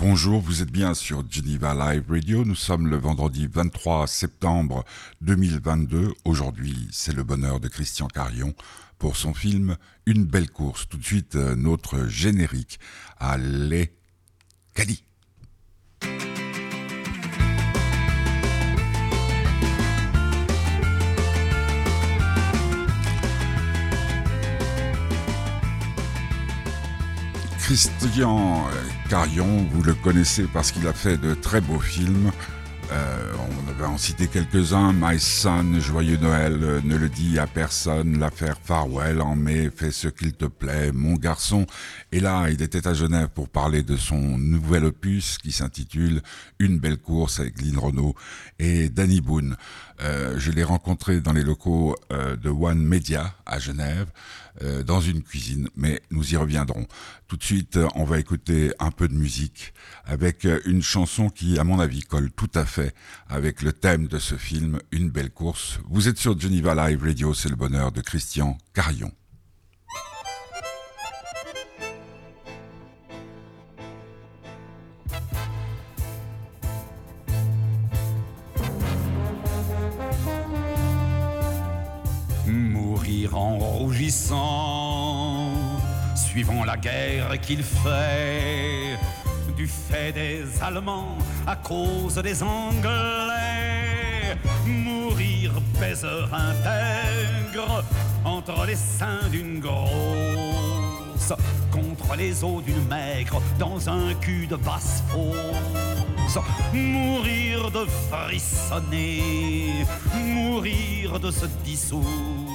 Bonjour, vous êtes bien sur Geneva Live Radio. Nous sommes le vendredi 23 septembre 2022. Aujourd'hui, c'est le bonheur de Christian Carion pour son film Une belle course. Tout de suite, euh, notre générique à Les. Christian Carion, vous le connaissez parce qu'il a fait de très beaux films. Euh, on va en citer quelques-uns. My Son, Joyeux Noël, euh, Ne le dis à personne, L'affaire Farwell, En mai, Fais ce qu'il te plaît, Mon garçon. Et là, il était à Genève pour parler de son nouvel opus qui s'intitule Une belle course avec Lynn Renault et Danny Boone. Euh, je l'ai rencontré dans les locaux euh, de One Media à Genève, euh, dans une cuisine, mais nous y reviendrons. Tout de suite, on va écouter un peu de musique avec une chanson qui, à mon avis, colle tout à fait avec le thème de ce film, Une belle course. Vous êtes sur Geneva Live Radio, c'est le bonheur de Christian Carion. Suivant la guerre qu'il fait, du fait des Allemands à cause des Anglais, mourir baiseur intègre entre les seins d'une grosse, contre les os d'une maigre, dans un cul de basse fosse, mourir de frissonner, mourir de se dissoudre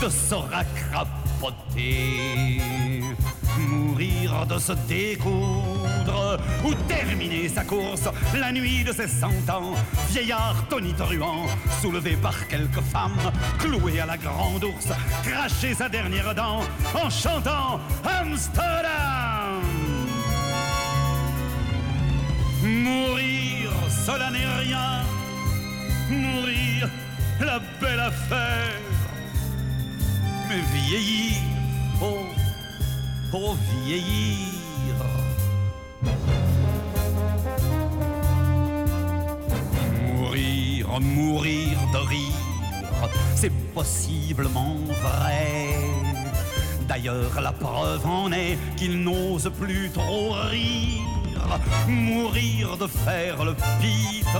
de se racrapoter, mourir de se découdre ou terminer sa course la nuit de ses cent ans, vieillard tonitruant, soulevé par quelques femmes, cloué à la grande ours, cracher sa dernière dent en chantant Amsterdam. Mourir, cela n'est rien. Mourir, la belle affaire mais vieillir, oh, oh vieillir. Mourir, mourir de rire, c'est possiblement vrai. D'ailleurs, la preuve en est qu'il n'ose plus trop rire. Mourir de faire le pitre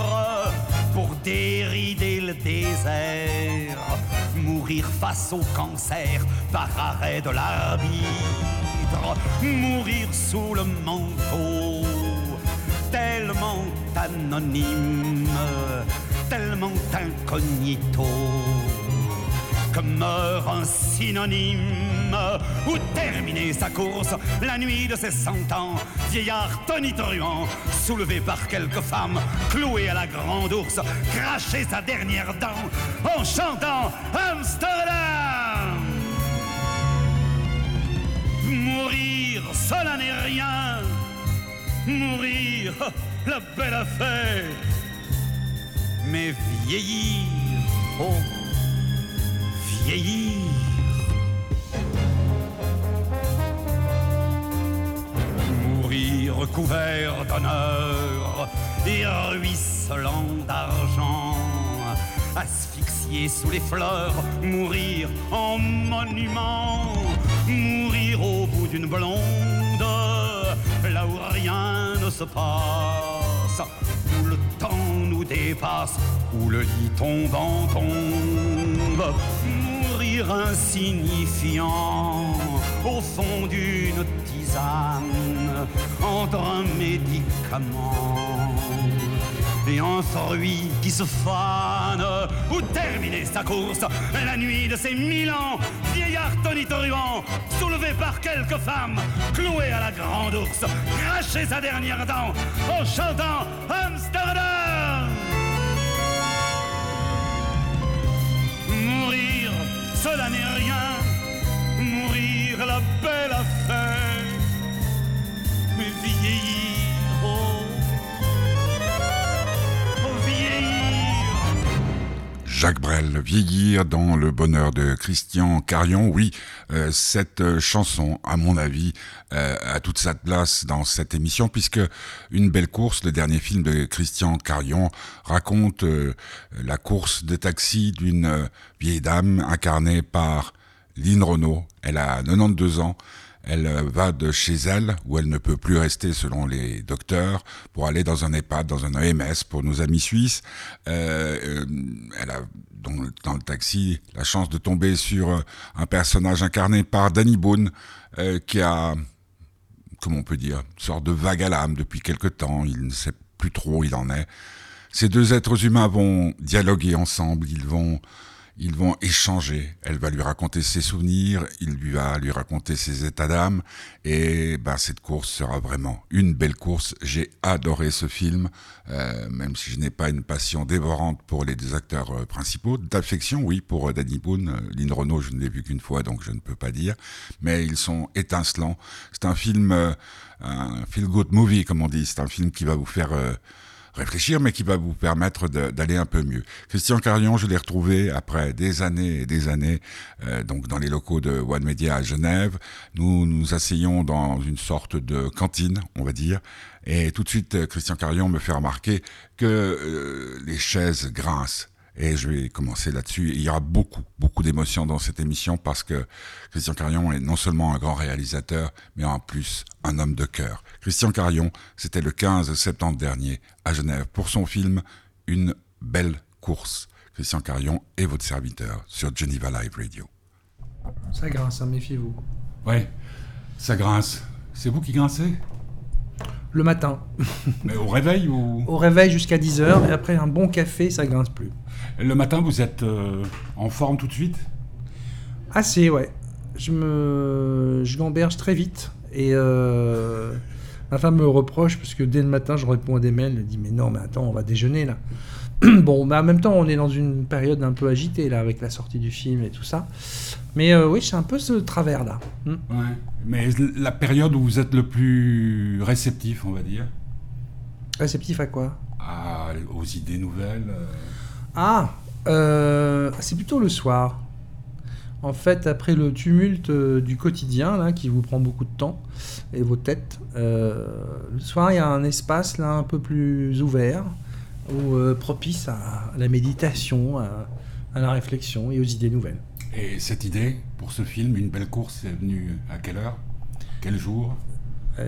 pour dérider le désert mourir face au cancer par arrêt de l'arbitre, mourir sous le manteau, tellement anonyme, tellement incognito que meurt un synonyme ou terminer sa course la nuit de ses cent ans, vieillard tonitruant, soulevé par quelques femmes, cloué à la grande ours, cracher sa dernière dent en chantant Amsterdam. Mourir, cela n'est rien. Mourir, la belle affaire. Mais vieillir, oh Mourir couvert d'honneur et ruisselant d'argent. Asphyxié sous les fleurs, mourir en monument. Mourir au bout d'une blonde, là où rien ne se passe où le temps nous dépasse, où le lit tombant tombe insignifiant au fond d'une tisane entre un médicament. Et un fruit qui se fane ou terminer sa course la nuit de ses mille ans vieillard tonitruant soulevé par quelques femmes cloué à la grande ours cracher sa dernière dent en chantant Amsterdam. Cela n'est la belle affaire, mais vieillir, oh, vieillir. Jacques Brel, Vieillir dans le bonheur de Christian Carion. Oui, euh, cette euh, chanson, à mon avis, euh, a toute sa place dans cette émission puisque Une belle course, le dernier film de Christian Carion, raconte la course de taxi d'une vieille dame incarnée par Lynn Renault. Elle a 92 ans. Elle euh, va de chez elle, où elle ne peut plus rester selon les docteurs, pour aller dans un EHPAD, dans un EMS pour nos amis suisses. Euh, euh, elle a dans, le taxi la chance de tomber sur un personnage incarné par Danny Boone, qui a, comment on peut dire, une sorte de vague à l'âme depuis quelque temps. Il ne sait plus trop où il en est. Ces deux êtres humains vont dialoguer ensemble, ils vont ils vont échanger. Elle va lui raconter ses souvenirs, il lui va lui raconter ses états d'âme, et ben cette course sera vraiment une belle course. J'ai adoré ce film, euh, même si je n'ai pas une passion dévorante pour les deux acteurs euh, principaux. D'affection, oui, pour euh, Danny Boone, Lynn Renault, je ne l'ai vu qu'une fois, donc je ne peux pas dire, mais ils sont étincelants. C'est un film, un feel-good movie, comme on dit. C'est un film qui va vous faire réfléchir, mais qui va vous permettre d'aller un peu mieux. Christian Carion, je l'ai retrouvé après des années et des années, euh, donc dans les locaux de One Media à Genève. Nous nous asseyons dans une sorte de cantine, on va dire, et tout de suite, Christian Carion me fait remarquer que euh, les chaises grincent. Et je vais commencer là-dessus. Il y aura beaucoup, beaucoup d'émotions dans cette émission parce que Christian Carion est non seulement un grand réalisateur, mais en plus un homme de cœur. Christian Carion, c'était le 15 septembre dernier à Genève pour son film Une belle course. Christian Carion est votre serviteur sur Geneva Live Radio. Ça grince, hein, méfiez-vous. Oui, ça grince. C'est vous qui grincez? Le matin. Mais au réveil ou? Au réveil jusqu'à 10h et après un bon café, ça grince plus. Le matin, vous êtes euh, en forme tout de suite? Assez, ouais. Je me, je gamberge très vite et euh, ma femme me reproche parce que dès le matin, je réponds à des mails, elle dit mais non, mais attends, on va déjeuner là. bon, mais en même temps, on est dans une période un peu agitée là avec la sortie du film et tout ça. Mais euh, oui, c'est un peu ce travers là. Hmm. Ouais. Mais la période où vous êtes le plus réceptif, on va dire. Réceptif à quoi? Aux idées nouvelles. Ah, euh, c'est plutôt le soir. En fait, après le tumulte euh, du quotidien, là, qui vous prend beaucoup de temps, et vos têtes, euh, le soir, il y a un espace là un peu plus ouvert, ou propice à la méditation, à, la réflexion et aux idées nouvelles. Et cette idée, pour ce film, Une belle course, est venue à quelle heure? Quel jour?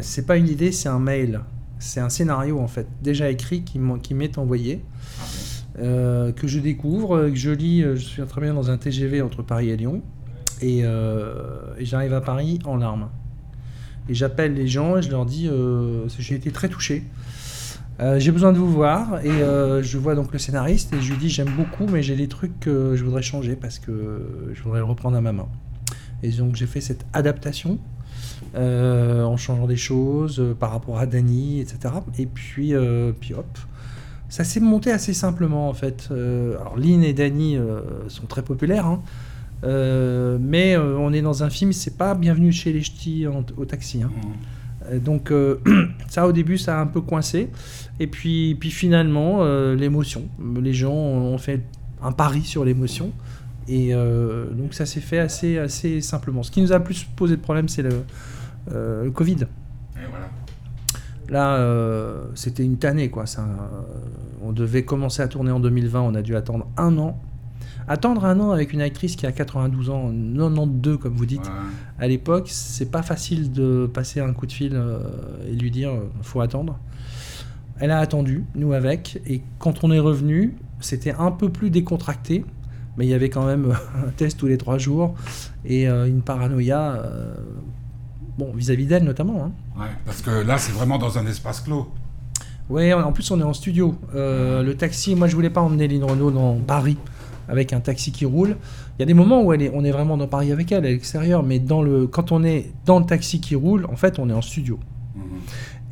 C'est pas une idée, c'est un mail. C'est un scénario, en fait, déjà écrit qui m'est envoyé. Euh, que je découvre, que je lis. Euh, je suis très bien dans un TGV entre Paris et Lyon. Euh, et, j'arrive à Paris en larmes. Et j'appelle les gens et je leur dis j'ai été très touché. J'ai besoin de vous voir et je vois donc le scénariste et je lui dis j'aime beaucoup mais j'ai des trucs que je voudrais changer parce que je voudrais le reprendre à ma main. Et donc j'ai fait cette adaptation en changeant des choses par rapport à Dany, etc. Et puis, puis hop, ça s'est monté assez simplement en fait. Euh, alors Lynn et Danny euh, sont très populaires, hein. euh, mais on est dans un film, c'est pas bienvenu chez les ch'tis au taxi. Hein. Mmh. Donc ça au début ça a un peu coincé, et puis, puis finalement l'émotion. Les gens ont fait un pari sur l'émotion, et donc ça s'est fait assez, assez simplement. Ce qui nous a plus posé de problème c'est le, le Covid. Et voilà. Là, euh, c'était une tannée, quoi. Ça, euh, on devait commencer à tourner en 2020, on a dû attendre un an. Attendre un an avec une actrice qui a 92 ans, 92 comme vous dites, à l'époque, c'est pas facile de passer un coup de fil euh, et lui dire faut attendre. Elle a attendu, nous avec, et quand on est revenu, c'était un peu plus décontracté, mais il y avait quand même un test tous les trois jours et une paranoïa Bon, vis-à-vis d'elle notamment. Hein. Ouais, parce que là, c'est vraiment dans un espace clos. Oui, en plus, on est en studio. Euh, le taxi, moi, je voulais pas emmener Lynn Renault dans Paris avec un taxi qui roule. Il y a des moments où elle est, on est vraiment dans Paris avec elle, à l'extérieur, mais dans le, quand on est dans le taxi qui roule, en fait, on est en studio. Mhm.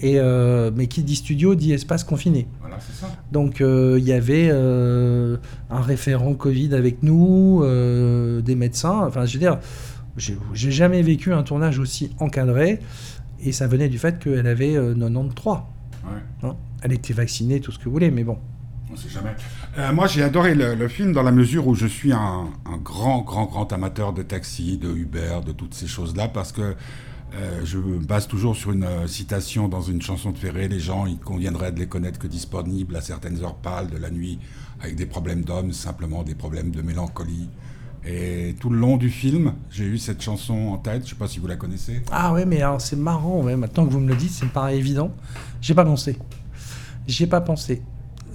Et euh, mais qui dit studio dit espace confiné. Voilà, ça. Donc euh, il y avait un référent Covid avec nous, des médecins. Enfin, je veux dire, j'ai jamais vécu un tournage aussi encadré, et ça venait du fait qu'elle avait 93. Euh, hein elle était vaccinée, tout ce que vous voulez, mais bon. On sait jamais. Euh, moi, j'ai adoré le, film dans la mesure où je suis un, grand, grand, grand amateur de taxi, de Uber, de toutes ces choses-là, parce que euh, je me base toujours sur une euh, citation dans une chanson de Ferré. Les gens, il conviendrait de les connaître que disponibles à certaines heures pâles de la nuit, avec des problèmes d'hommes, simplement des problèmes de mélancolie. Et tout le long du film, j'ai eu cette chanson en tête. Je sais pas si vous la connaissez. Ah ouais, mais c'est marrant. Maintenant que vous me le dites, ça me paraît évident. J'ai pas pensé. J'ai pas pensé.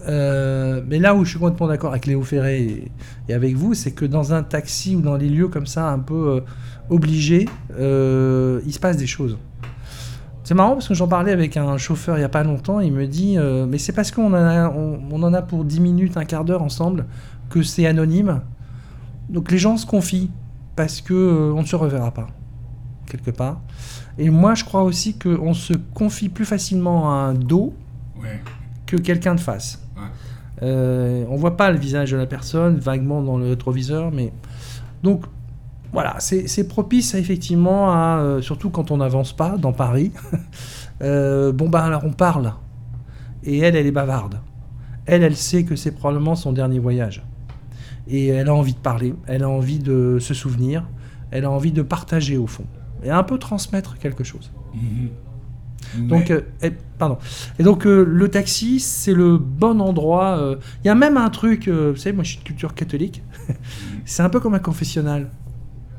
Euh, mais là où je suis complètement d'accord avec Léo Ferré et, avec vous, c'est que dans un taxi ou dans les lieux comme ça, un peu euh, obligés, euh, il se passe des choses. C'est marrant parce que j'en parlais avec un chauffeur il n'y a pas longtemps, il me dit Mais c'est parce qu'on en, a, on, en a pour 10 minutes, un quart d'heure ensemble, que c'est anonyme. Donc les gens se confient parce que on ne se reverra pas, quelque part. Et moi je crois aussi qu'on se confie plus facilement à un dos que quelqu'un de face. Euh, on voit pas le visage de la personne, vaguement dans le rétroviseur, mais donc voilà, c'est propice effectivement à, euh, surtout quand on n'avance pas dans Paris. Euh, bon bah alors on parle, et elle, elle est bavarde. Elle, elle sait que c'est probablement son dernier voyage, et elle a envie de parler, elle a envie de se souvenir, elle a envie de partager au fond, et un peu transmettre quelque chose. Donc, euh, et, pardon. Et donc, euh, le taxi, c'est le bon endroit. Euh. Il y a même un truc, vous savez, moi je suis de culture catholique. c'est un peu comme un confessionnal.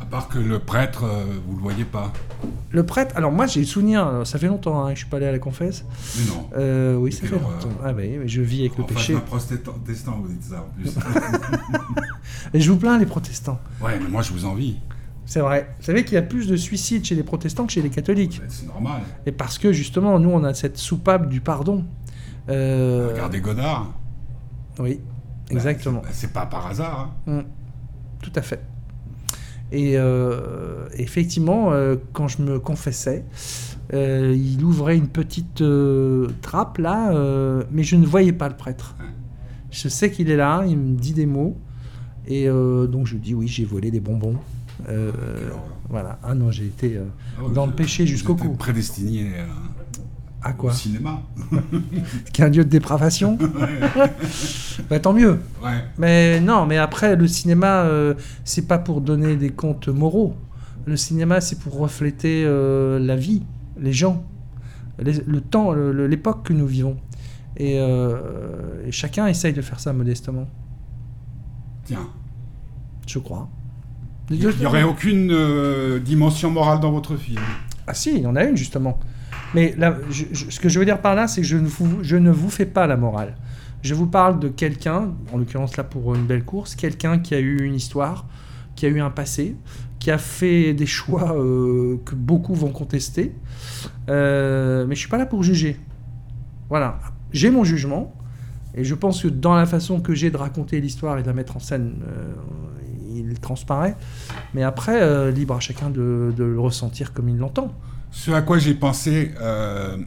À part que le prêtre, vous le voyez pas. Le prêtre, alors moi j'ai le souvenir, ça fait longtemps hein, que je suis pas allé à la confesse. Mais non. oui, ça fait longtemps. Ah oui, je vis avec le péché. Protestant, vous dites ça en plus. Et je vous plains les protestants. Ouais, mais moi je vous envie. C'est vrai. Vous savez qu'il y a plus de suicides chez les protestants que chez les catholiques. C'est normal. Et parce que justement, nous, on a cette soupape du pardon. Euh... Regardez Godard. Oui, exactement. Bah, c'est pas par hasard. Hein. Mmh. Tout à fait. Et euh, effectivement, euh, quand je me confessais, euh, il ouvrait une petite trappe là, mais je ne voyais pas le prêtre. Je sais qu'il est là, il me dit des mots, et donc je dis oui, j'ai volé des bonbons. Euh, voilà. Ah non, j'ai été euh, dans le péché jusqu'au cou. Prédestiné à quoi Au cinéma. Qui est un lieu de dépravation. bah, tant mieux. Mais non, mais après, le cinéma, euh, c'est pas pour donner des comptes moraux. Le cinéma, c'est pour refléter la vie, les gens, le temps, l'époque que nous vivons. Et, et, chacun essaye de faire ça modestement. Tiens. Je crois. Il n'y aurait aucune euh, dimension morale dans votre film. Ah si, il y en a une justement. Mais là, ce que je veux dire par là, c'est que je ne, vous, je ne vous fais pas la morale. Je vous parle de quelqu'un, en l'occurrence là pour une belle course, quelqu'un qui a eu une histoire, qui a eu un passé, qui a fait des choix euh, que beaucoup vont contester. Euh, mais je suis pas là pour juger. Voilà, j'ai mon jugement. Et je pense que dans la façon que j'ai de raconter l'histoire et de la mettre en scène, il transparaît. Mais après, euh, libre à chacun de, le ressentir comme il l'entend. Ce à quoi j'ai pensé euh,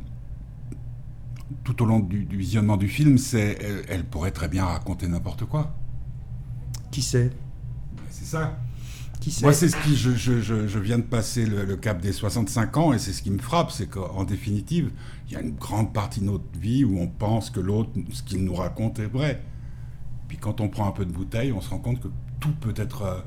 tout au long du, visionnement du film, c'est elle, pourrait très bien raconter n'importe quoi. Qui sait? C'est ça. Qui sait? Moi, c'est ce qui. Je, je, viens de passer le, cap des 65 ans et c'est ce qui me frappe, c'est qu'en définitive, il y a une grande partie de notre vie où on pense que l'autre, ce qu'il nous raconte est vrai. Puis quand on prend un peu de bouteille, on se rend compte que tout peut être euh,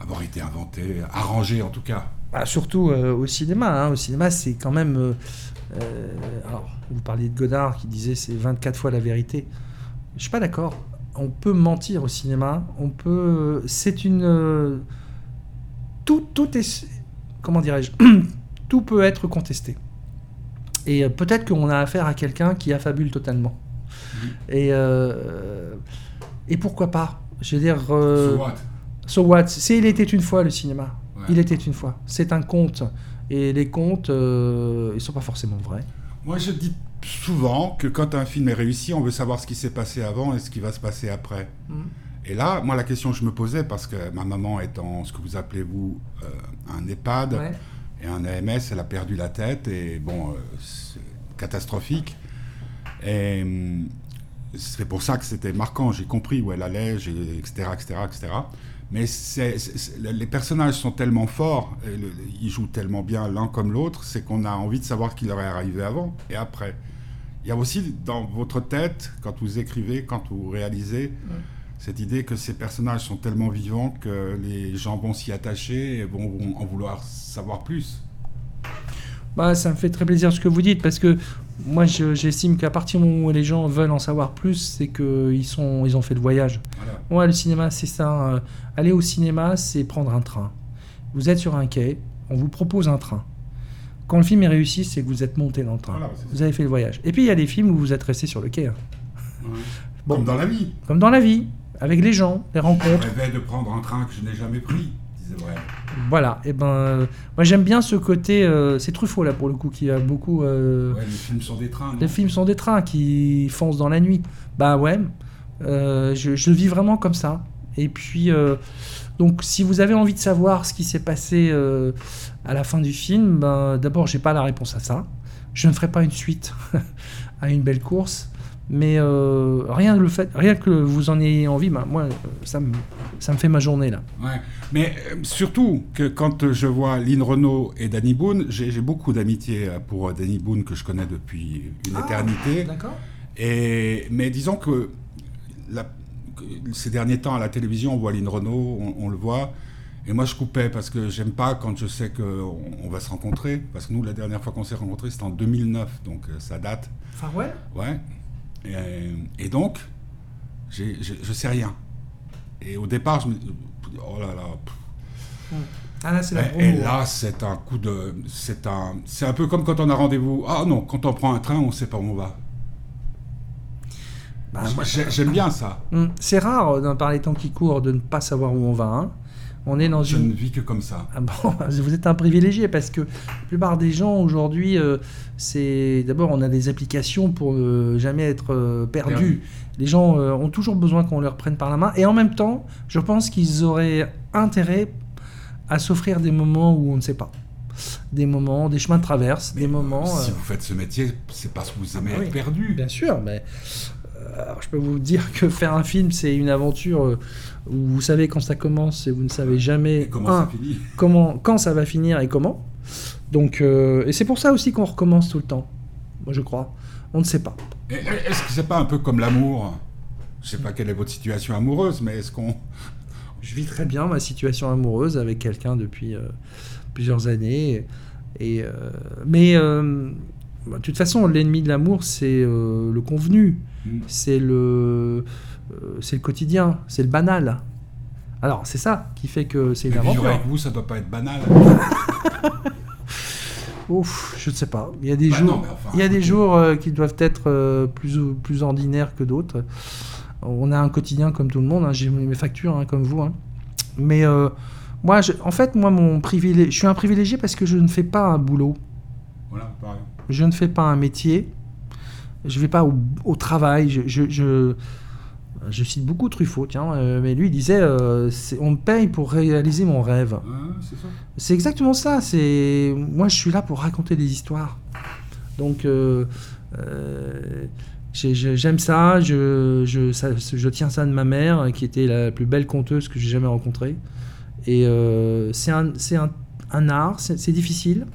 avoir été inventé, arrangé en tout cas. Bah, surtout euh, au cinéma. Hein. Au cinéma, c'est quand même. Euh, alors, vous parliez de Godard qui disait c'est 24 fois la vérité. Je suis pas d'accord. On peut mentir au cinéma. On peut. C'est une. Tout, tout est. Comment dirais-je Tout peut être contesté. Et peut-être qu'on a affaire à quelqu'un qui affabule totalement. Mmh. Et et pourquoi pas? Je veux dire. Euh, so what? So what? C'est Il était une fois le cinéma. Il était une fois. C'est un conte. Et les contes, euh, ils sont pas forcément vrais. Moi, je dis souvent que quand un film est réussi, on veut savoir ce qui s'est passé avant et ce qui va se passer après. Mm. Et là, moi, la question que je me posais, parce que ma maman étant ce que vous appelez, vous, euh, un EHPAD et un AMS, elle a perdu la tête, et bon, euh, c'est catastrophique. Et hum, c'est pour ça que c'était marquant. J'ai compris où elle allait, etc., etc., etc. Mais les personnages sont tellement forts, ils jouent tellement bien l'un comme l'autre, c'est qu'on a envie de savoir qui leur est arrivé avant et après. il y a aussi dans votre tête, quand vous écrivez, quand vous réalisez, cette idée que ces personnages sont tellement vivants que les gens vont s'y attacher et vont, vont en vouloir savoir plus. Bah, ça me fait très plaisir ce que vous dites parce que moi je- j'estime qu'à partir du moment où les gens veulent en savoir plus, c'est qu'ils sont, ils ont fait le voyage. Voilà. Ouais, le cinéma, c'est ça. euh, aller au cinéma, c'est prendre un train. Vous êtes sur un quai, on vous propose un train. Quand le film est réussi, c'est que vous êtes monté dans le train. Voilà, vous avez fait le voyage. Et puis il y a des films où vous êtes resté sur le quai. hein. Bon. Comme dans la vie. Comme dans la vie, avec les gens, les Je rencontres. rêvais de prendre un train que je n'ai jamais pris, Voilà. Et ben, euh, moi j'aime bien ce côté. euh, c'est Truffaut là pour le coup qui a beaucoup. euh, Ouais, les films sont des trains. non Les films sont des trains qui foncent dans la nuit. Bah ouais, je, vis vraiment comme ça. Et puis, donc, si vous avez envie de savoir ce qui s'est passé à la fin du film, ben, d'abord, j'ai pas la réponse à ça. Je ne ferai pas une suite à une belle course. Mais euh, rien, le fait, rien que vous en ayez envie, ben, moi, ça me, ça me fait ma journée là. Ouais. Mais euh, surtout que quand euh, je vois Lynn Renault et Danny Boone, j'ai beaucoup d'amitié pour Danny Boone que je connais depuis une Ah. éternité. D'accord Et, mais disons que, la- ces derniers temps à la télévision, on voit Lynn Renault, on, on le voit. Et moi, je coupais parce que j'aime pas quand je sais qu'on on va se rencontrer. Parce que nous, la dernière fois qu'on s'est rencontrés, c'était en 2009, donc ça date. Farewell Ouais. Et, et donc, j'ai- j'ai- je sais rien. Et au départ, je me oh là là. pff. Ah là, c'est la Et, et là, c'est un coup de, c'est un, c'est un peu comme quand on a rendez-vous. Ah non, quand on prend un train, on sait pas où on va. Bah, J'aime bien ça. hum, c'est rare, euh, dans- par les temps qui courent, de ne pas savoir où on va. hein. On est dans Je une ne vis que comme ça. Ah bon, vous êtes un privilégié parce que la plupart des gens aujourd'hui, euh, c'est d'abord on a des applications pour ne jamais être euh, perdus. Perdu. Les gens euh, ont toujours besoin qu'on leur prenne par la main et en même temps, je pense qu'ils auraient intérêt à s'offrir des moments où on ne sait pas, des moments, des chemins de traverse, des moments. Si euh, vous faites ce métier, c'est parce que vous aimez Ah être oui. perdu. Bien sûr, mais euh, alors, je peux vous dire que faire un film, c'est une aventure euh, où vous savez quand ça commence et vous ne savez jamais comment un, ça finit comment, quand ça va finir et comment. Donc, euh, et c'est pour ça aussi qu'on recommence tout le temps. Moi, je crois. On ne sait pas. Est-ce que c'est pas un peu comme l'amour? Je sais pas quelle est votre situation amoureuse, mais est-ce qu'on Je vis très bien ma situation amoureuse avec quelqu'un depuis euh, plusieurs années. Et, euh, mais bah, de toute façon, l'ennemi de l'amour, c'est le convenu, Hmm. c'est le, c'est le quotidien, c'est le banal. Alors, c'est ça qui fait que c'est une vivre aventure. avec vous, ça doit pas être banal. Ouf, je ne sais pas. Il y a des Bah jours, non, mais enfin, il y a des jours euh, qui doivent être euh, plus, plus ordinaires que d'autres. On a un quotidien comme tout le monde. hein. J'ai mes factures hein, comme vous. hein. Mais euh, moi, je- en fait, moi, mon privilège, je suis un privilégié parce que je ne fais pas un boulot. Voilà, pareil. Je ne fais pas un métier. Je vais pas au, au travail. Je, je, je, je cite beaucoup Truffaut, tiens, euh, mais lui il disait euh, on me paye pour réaliser mon rêve. Ouais, c'est exactement ça. C'est moi, je suis là pour raconter des histoires. Donc, euh, j'ai- j'ai- j'aime ça je, je, ça- je tiens ça de ma mère, qui était la plus belle conteuse que j'ai jamais rencontrée. Et c'est un, un, un art. C'est c'est difficile.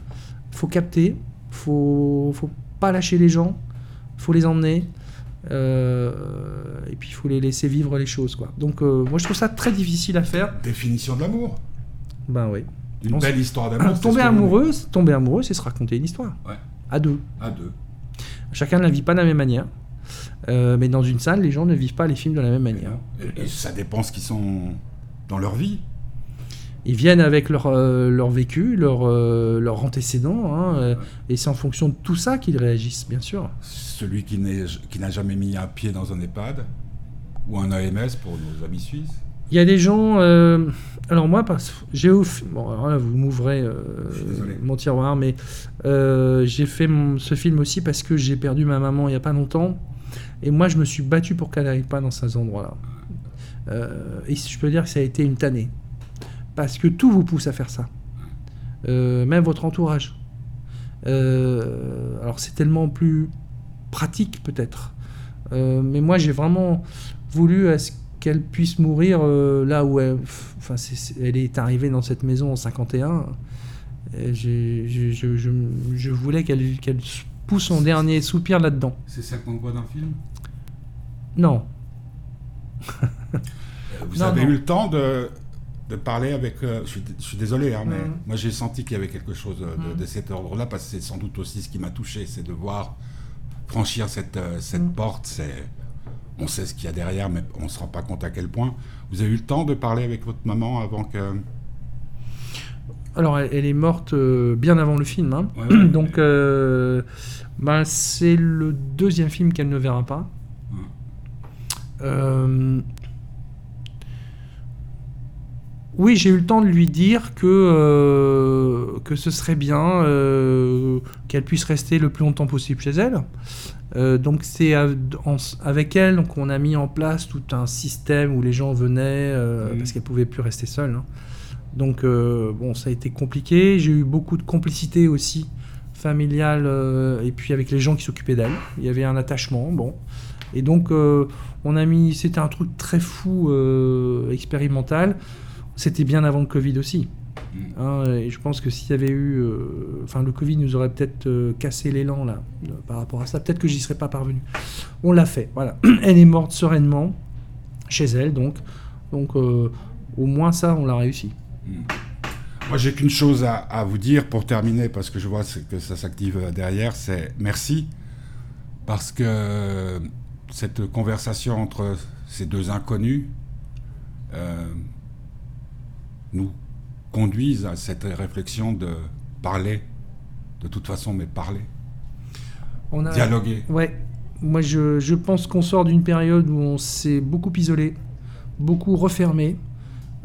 Faut capter. Faut, faut pas lâcher les gens. Faut les emmener. Euh, et puis il faut les laisser vivre les choses quoi. Donc euh, moi je trouve ça très difficile à faire. Définition de l'amour. Ben oui. Une On belle histoire d'amour. c'est tomber amoureux, tomber amoureux, c'est se raconter une histoire. Ouais. À deux. À deux. Chacun ne la vit pas de la même manière. Euh, mais dans une salle, les gens ne vivent pas les films de la même manière. Et, et ça dépend ce qu'ils sont dans leur vie. Ils viennent avec leur, euh, leur vécu, leur, euh, leur antécédent, hein, euh, et c'est en fonction de tout ça qu'ils réagissent, bien sûr. Celui qui n'a jamais mis un pied dans un EHPAD ou un AMS pour nos amis suisses. Il y a des gens. euh, alors moi, j'ai bon, alors là, vous m'ouvrez euh, mon tiroir, mais euh, j'ai fait mon- ce film aussi parce que j'ai perdu ma maman il n'y a pas longtemps, et moi je me suis battu pour qu'elle n'arrive pas dans ces endroits-là. Et je peux dire que ça a été une tannée, parce que tout vous pousse à faire ça, Euh, même votre entourage. Euh, alors c'est tellement plus pratique peut-être, Euh, mais moi j'ai vraiment voulu à ce qu'elle puisse mourir là où elle, enfin, est arrivée dans cette maison en 51. Et j'ai- j'ai- je, je- je voulais qu'elle pousse son dernier soupir là-dedans. C'est celle qu'on voit dans le film? Non. Vous Non, avez non. eu le temps de, de parler avec. euh, je, suis, je suis désolé, hein, mais Mhm. moi j'ai senti qu'il y avait quelque chose de, de- Mhm. de cet ordre-là, parce que c'est sans doute aussi ce qui m'a touché, c'est de voir franchir cette, euh, cette Mhm. porte. C'est, on sait ce qu'il y a derrière, mais on ne se rend pas compte à quel point. Vous avez eu le temps de parler avec votre maman avant que. Alors, elle, elle est morte euh, bien avant le film. hein. Ouais, ouais, Donc, euh, ben, c'est le deuxième film qu'elle ne verra pas. Euh, Oui, j'ai eu le temps de lui dire que, euh, que ce serait bien euh, qu'elle puisse rester le plus longtemps possible chez elle. Euh, donc c'est avec elle qu'on a mis en place tout un système où les gens venaient parce qu'elle pouvait plus rester seule. hein. Donc bon, ça a été compliqué. J'ai eu beaucoup de complicité aussi familiale et puis avec les gens qui s'occupaient d'elle. Il y avait un attachement, bon. Et donc euh, on a mis, c'était un truc très fou, euh, expérimental. C'était bien avant le Covid aussi. Mm. Hein, et je pense que s'il y avait eu, euh, enfin le Covid nous aurait peut-être euh, cassé l'élan là euh, par rapport à ça. Peut-être que j'y serais pas parvenu. On l'a fait, voilà. Elle est morte sereinement chez elle, donc, donc euh, au moins ça, on l'a réussi. Moi, j'ai qu'une chose à, à vous dire pour terminer, parce que je vois que ça s'active derrière, c'est merci, parce que cette conversation entre ces deux inconnus nous conduisent à cette réflexion de parler, de toute façon, mais parler, On a, dialoguer. Ouais, moi je, je pense qu'on sort d'une période où on s'est beaucoup isolé, beaucoup refermé,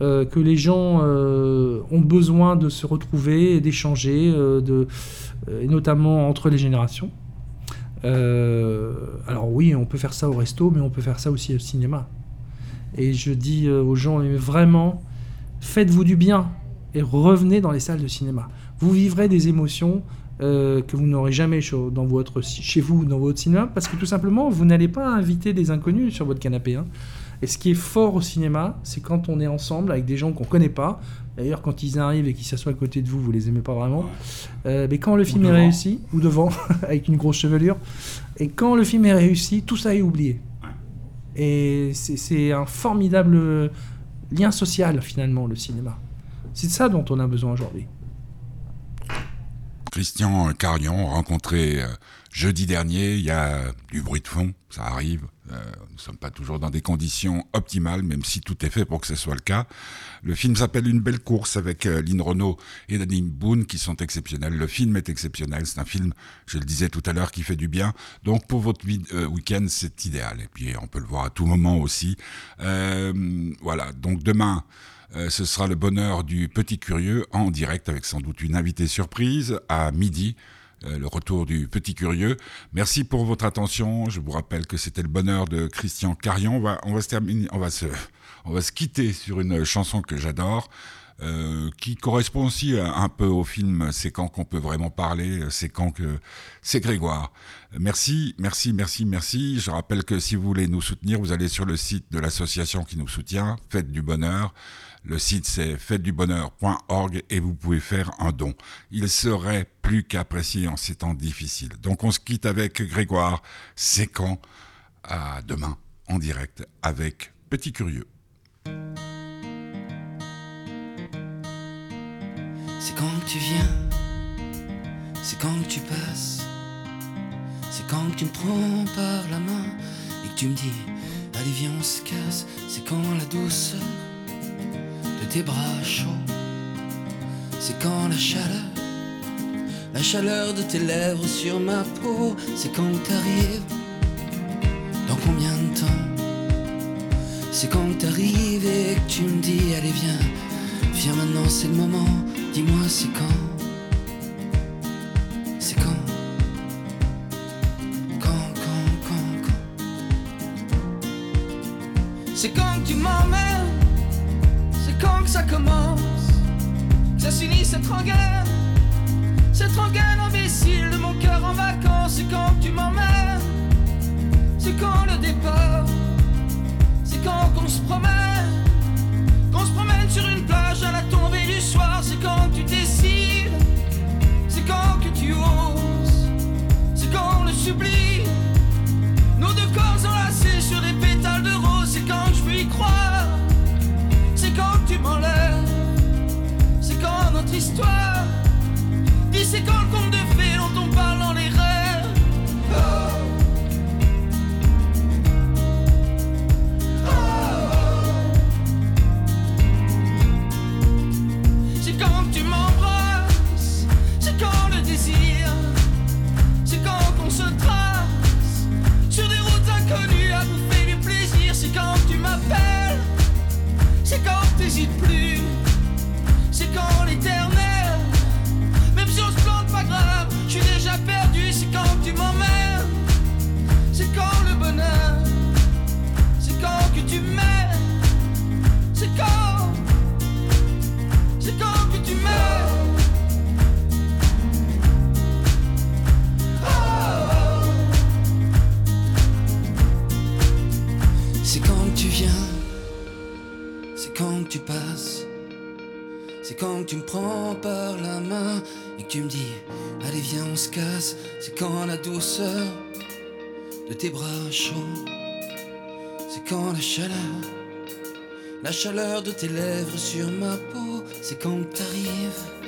euh, que les gens euh, ont besoin de se retrouver et d'échanger, euh, de, et notamment entre les générations. Alors oui, on peut faire ça au resto, mais on peut faire ça aussi au cinéma. Et je dis aux gens, vraiment, faites-vous du bien et revenez dans les salles de cinéma. Vous vivrez des émotions euh, que vous n'aurez jamais dans votre, chez vous, dans votre cinéma, parce que tout simplement, vous n'allez pas inviter des inconnus sur votre canapé. hein. Et ce qui est fort au cinéma, c'est quand on est ensemble avec des gens qu'on connaît pas. D'ailleurs, quand ils arrivent et qu'ils s'assoient à côté de vous, vous les aimez pas vraiment. Euh, mais quand le film est devant. réussi, ou devant, avec une grosse chevelure, et quand le film est réussi, tout ça est oublié. Et c'est un formidable lien social, finalement, le cinéma. C'est ça dont on a besoin aujourd'hui. Christian Carion, rencontré euh, jeudi dernier, il y a du bruit de fond, ça arrive. Euh, nous ne sommes pas toujours dans des conditions optimales, même si tout est fait pour que ce soit le cas. Le film s'appelle Une belle course avec euh, Lynn Renault et Danny Boone qui sont exceptionnels. Le film est exceptionnel, c'est un film, je le disais tout à l'heure, qui fait du bien. Donc pour votre week-end, c'est idéal. Et puis on peut le voir à tout moment aussi. Euh, voilà, donc demain... Euh, ce sera le bonheur du petit curieux en direct avec sans doute une invitée surprise à midi. euh, le retour du petit curieux. Merci pour votre attention. Je vous rappelle que c'était le bonheur de Christian Carion. On va, on va se terminer, on va se, on va se quitter sur une chanson que j'adore. Euh, qui correspond aussi à- un peu au film C'est quand qu'on peut vraiment parler, c'est quand que c'est Grégoire. Merci, merci, merci, merci. Je rappelle que si vous voulez nous soutenir, vous allez sur le site de l'association qui nous soutient, Faites du Bonheur. Le site c'est fêtesdubonheur.org et vous pouvez faire un don. Il serait plus qu'apprécié en ces temps difficiles. Donc on se quitte avec Grégoire. C'est quand? À demain en direct avec Petit Curieux. C'est quand que tu viens, c'est quand que tu passes, c'est quand que tu me prends par la main et que tu me dis Allez, viens, on se casse. C'est quand la douceur de tes bras chauds, c'est quand la chaleur, la chaleur de tes lèvres sur ma peau, c'est quand t'arrives, dans combien de temps? C'est quand t'arrives et que tu me dis Allez, viens. Viens maintenant, c'est le moment. Dis-moi, c'est quand? C'est quand? Quand, quand, quand, C'est quand que tu m'emmènes? C'est quand que ça commence? Que ça s'unit cette rengaine? Cette rengaine imbécile de mon cœur en vacances C'est quand que tu m'emmènes? C'est quand le départ? C'est quand qu'on se promène? Qu'on se promène sur une C'est quand le conte de fées dont on parle dans les rêves. Oh. C'est quand tu m'embrasses, c'est quand le désir, c'est quand on se trace sur des routes inconnues à bouffer du plaisir. C'est quand tu m'appelles, c'est quand t'hésites plus. Passes, c'est quand tu me prends par la main et que tu me dis Allez viens on se casse, c'est quand la douceur de tes bras chauds, c'est quand la chaleur, la chaleur de tes lèvres sur ma peau, c'est quand t'arrives.